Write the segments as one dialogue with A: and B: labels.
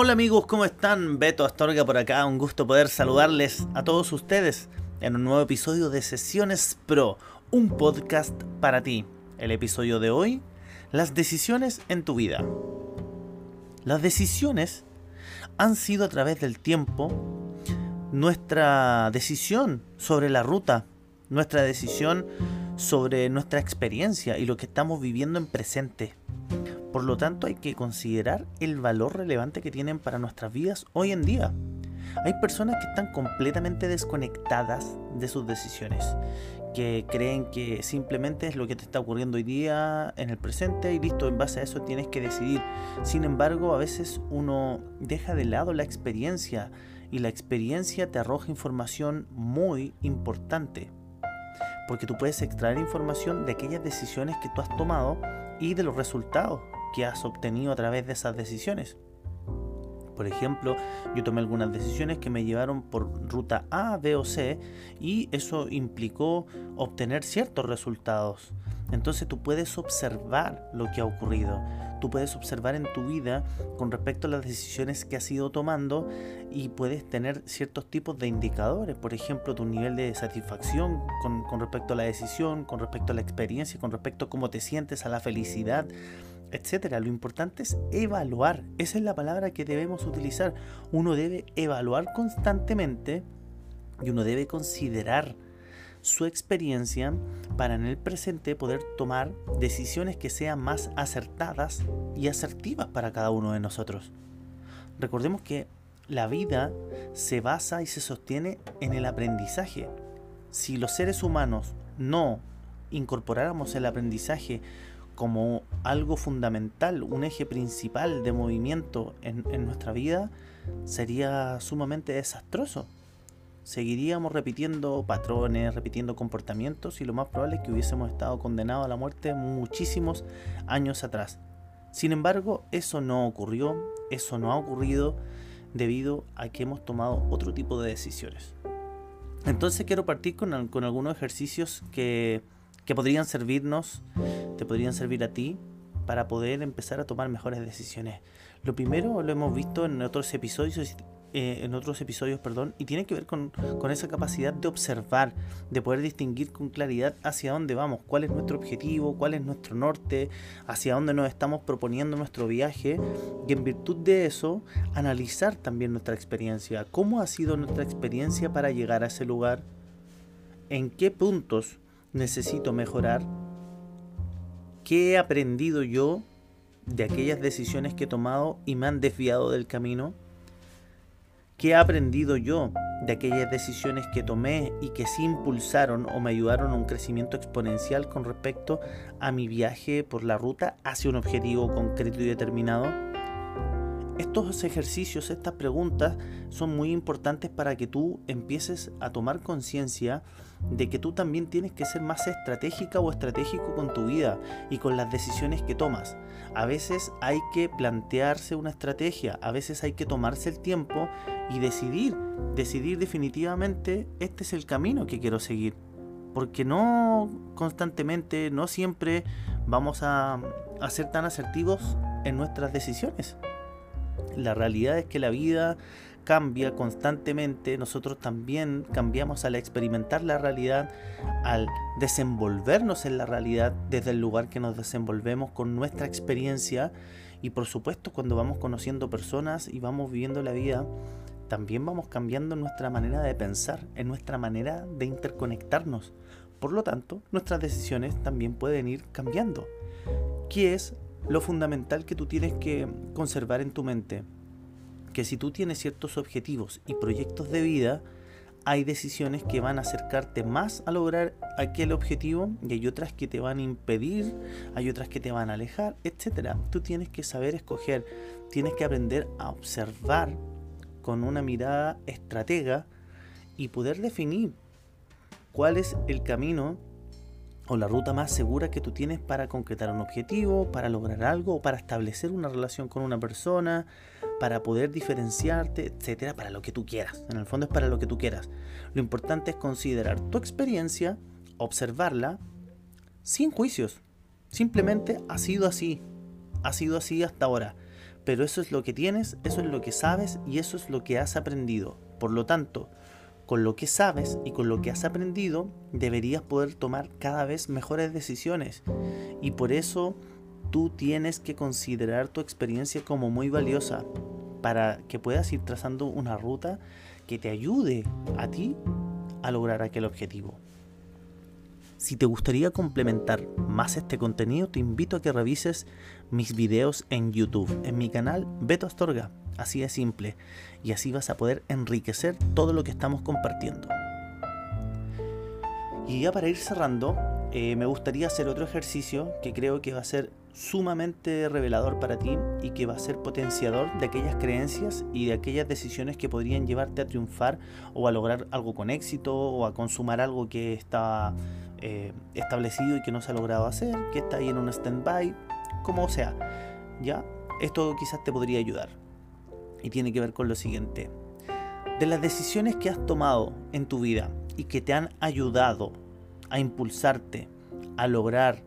A: Hola amigos, ¿cómo están? Beto Astorga por acá, un gusto poder saludarles a todos ustedes en un nuevo episodio de Sesiones Pro, un podcast para ti. El episodio de hoy, las decisiones en tu vida. Las decisiones han sido a través del tiempo nuestra decisión sobre la ruta, nuestra decisión sobre nuestra experiencia y lo que estamos viviendo en presente. Por lo tanto, hay que considerar el valor relevante que tienen para nuestras vidas hoy en día. Hay personas que están completamente desconectadas de sus decisiones, que creen que simplemente es lo que te está ocurriendo hoy día, en el presente, y listo, en base a eso tienes que decidir. Sin embargo, a veces uno deja de lado la experiencia y la experiencia te arroja información muy importante. Porque tú puedes extraer información de aquellas decisiones que tú has tomado y de los resultados que has obtenido a través de esas decisiones. Por ejemplo, yo tomé algunas decisiones que me llevaron por ruta A, B o C y eso implicó obtener ciertos resultados. Entonces tú puedes observar lo que ha ocurrido. Tú puedes observar en tu vida con respecto a las decisiones que has ido tomando y puedes tener ciertos tipos de indicadores. Por ejemplo, tu nivel de satisfacción con, con respecto a la decisión, con respecto a la experiencia, con respecto a cómo te sientes, a la felicidad etcétera. Lo importante es evaluar. Esa es la palabra que debemos utilizar. Uno debe evaluar constantemente y uno debe considerar su experiencia para en el presente poder tomar decisiones que sean más acertadas y asertivas para cada uno de nosotros. Recordemos que la vida se basa y se sostiene en el aprendizaje. Si los seres humanos no incorporáramos el aprendizaje como algo fundamental, un eje principal de movimiento en, nuestra vida, sería sumamente desastroso. Seguiríamos repitiendo patrones, repitiendo comportamientos y lo más probable es que hubiésemos estado condenados a la muerte muchísimos años atrás. Sin embargo, eso no ocurrió, eso no ha ocurrido debido a que hemos tomado otro tipo de decisiones. Entonces quiero partir con, con algunos ejercicios que que podrían servirnos, te podrían servir a ti para poder empezar a tomar mejores decisiones. Lo primero lo hemos visto en otros episodios, eh, en otros episodios, perdón, y tiene que ver con, con, esa capacidad de observar, de poder distinguir con claridad hacia dónde vamos, cuál es nuestro objetivo, cuál es nuestro norte, hacia dónde nos estamos proponiendo nuestro viaje, y en virtud de eso, analizar también nuestra experiencia, cómo ha sido nuestra experiencia para llegar a ese lugar, en qué puntos necesito mejorar? ¿Qué he aprendido yo de aquellas decisiones que he tomado y me han desviado del camino? ¿Qué he aprendido yo de aquellas decisiones que tomé y que sí impulsaron o me ayudaron a un crecimiento exponencial con respecto a mi viaje por la ruta hacia un objetivo concreto y determinado? Estos ejercicios, estas preguntas son muy importantes para que tú empieces a tomar conciencia de que tú también tienes que ser más estratégica o estratégico con tu vida y con las decisiones que tomas. A veces hay que plantearse una estrategia, a veces hay que tomarse el tiempo y decidir, decidir definitivamente este es el camino que quiero seguir. Porque no constantemente, no siempre vamos a, ser tan asertivos en nuestras decisiones. La realidad es que la vida cambia constantemente, nosotros también cambiamos al experimentar la realidad, al desenvolvernos en la realidad desde el lugar que nos desenvolvemos con nuestra experiencia y por supuesto cuando vamos conociendo personas y vamos viviendo la vida, también vamos cambiando nuestra manera de pensar, en nuestra manera de interconectarnos. Por lo tanto, nuestras decisiones también pueden ir cambiando. ¿Qué es lo fundamental que tú tienes que conservar en tu mente? que si tú tienes ciertos objetivos y proyectos de vida, hay decisiones que van a acercarte más a lograr aquel objetivo y hay otras que te van a impedir, hay otras que te van a alejar, etc. Tú tienes que saber escoger, tienes que aprender a observar con una mirada estratega y poder definir cuál es el camino o la ruta más segura que tú tienes para concretar un objetivo, para lograr algo, o para establecer una relación con una persona, para poder diferenciarte, etcétera, para lo que tú quieras. En el fondo es para lo que tú quieras. Lo importante es considerar tu experiencia, observarla sin juicios. Simplemente ha sido así. Ha sido así hasta ahora. Pero eso es lo que tienes, eso es lo que sabes y eso es lo que has aprendido. Por lo tanto, con lo que sabes y con lo que has aprendido, deberías poder tomar cada vez mejores decisiones. Y por eso tú tienes que considerar tu experiencia como muy valiosa para que puedas ir trazando una ruta que te ayude a ti a lograr aquel objetivo. Si te gustaría complementar más este contenido, te invito a que revises mis videos en YouTube, en mi canal Beto Astorga. Así de simple. Y así vas a poder enriquecer todo lo que estamos compartiendo. Y ya para ir cerrando, eh, me gustaría hacer otro ejercicio que creo que va a ser sumamente revelador para ti y que va a ser potenciador de aquellas creencias y de aquellas decisiones que podrían llevarte a triunfar o a lograr algo con éxito o a consumar algo que está eh, establecido y que no se ha logrado hacer, que está ahí en un stand-by, como sea. Ya, esto quizás te podría ayudar y tiene que ver con lo siguiente. De las decisiones que has tomado en tu vida y que te han ayudado a impulsarte a lograr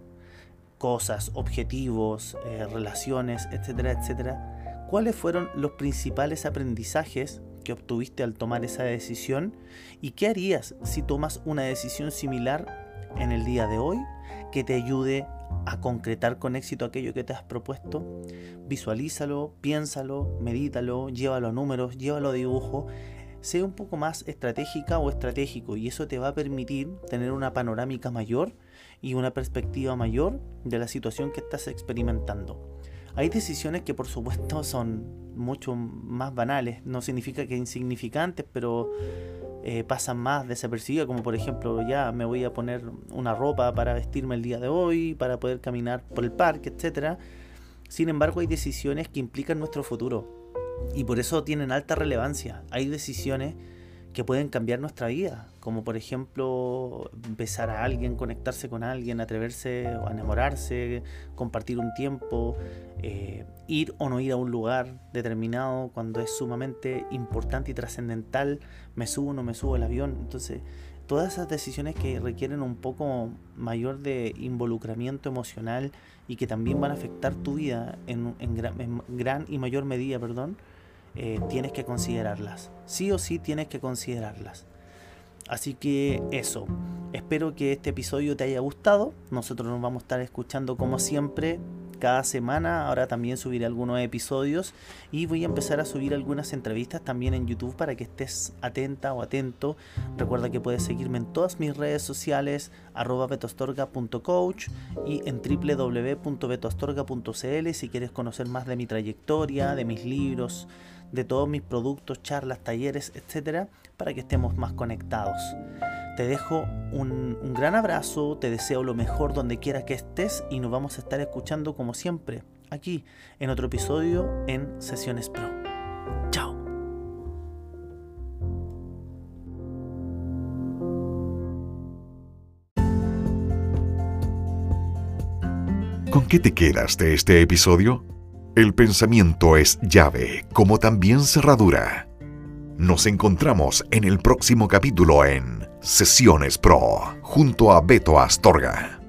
A: cosas, objetivos, eh, relaciones, etcétera, etcétera, ¿cuáles fueron los principales aprendizajes que obtuviste al tomar esa decisión? ¿Y qué harías si tomas una decisión similar en el día de hoy que te ayude a concretar con éxito aquello que te has propuesto, visualízalo, piénsalo, medítalo, llévalo a números, llévalo a dibujo, sea un poco más estratégica o estratégico y eso te va a permitir tener una panorámica mayor y una perspectiva mayor de la situación que estás experimentando. Hay decisiones que por supuesto son mucho más banales, no significa que insignificantes, pero eh, pasan más desapercibidas, como por ejemplo, ya me voy a poner una ropa para vestirme el día de hoy, para poder caminar por el parque, etc. Sin embargo, hay decisiones que implican nuestro futuro y por eso tienen alta relevancia. Hay decisiones que pueden cambiar nuestra vida, como por ejemplo besar a alguien, conectarse con alguien, atreverse o enamorarse, compartir un tiempo, eh, ir o no ir a un lugar determinado cuando es sumamente importante y trascendental, me subo o no me subo al avión, entonces todas esas decisiones que requieren un poco mayor de involucramiento emocional y que también van a afectar tu vida en, gran, en gran y mayor medida, perdón, eh, tienes que considerarlas. Sí o sí tienes que considerarlas. Así que eso, espero que este episodio te haya gustado. Nosotros nos vamos a estar escuchando como siempre cada semana. Ahora también subiré algunos episodios y voy a empezar a subir algunas entrevistas también en YouTube para que estés atenta o atento. Recuerda que puedes seguirme en todas mis redes sociales, arroba betostorga.coach y en www.betostorga.cl si quieres conocer más de mi trayectoria, de mis libros de todos mis productos, charlas, talleres, etcétera, para que estemos más conectados. Te dejo un, gran abrazo, te deseo lo mejor donde quiera que estés y nos vamos a estar escuchando como siempre, aquí en otro episodio en Sesiones Pro. Chao.
B: ¿Con qué te quedas de este episodio? El pensamiento es llave, como también cerradura. Nos encontramos en el próximo capítulo en Sesiones Pro, junto a Beto Astorga.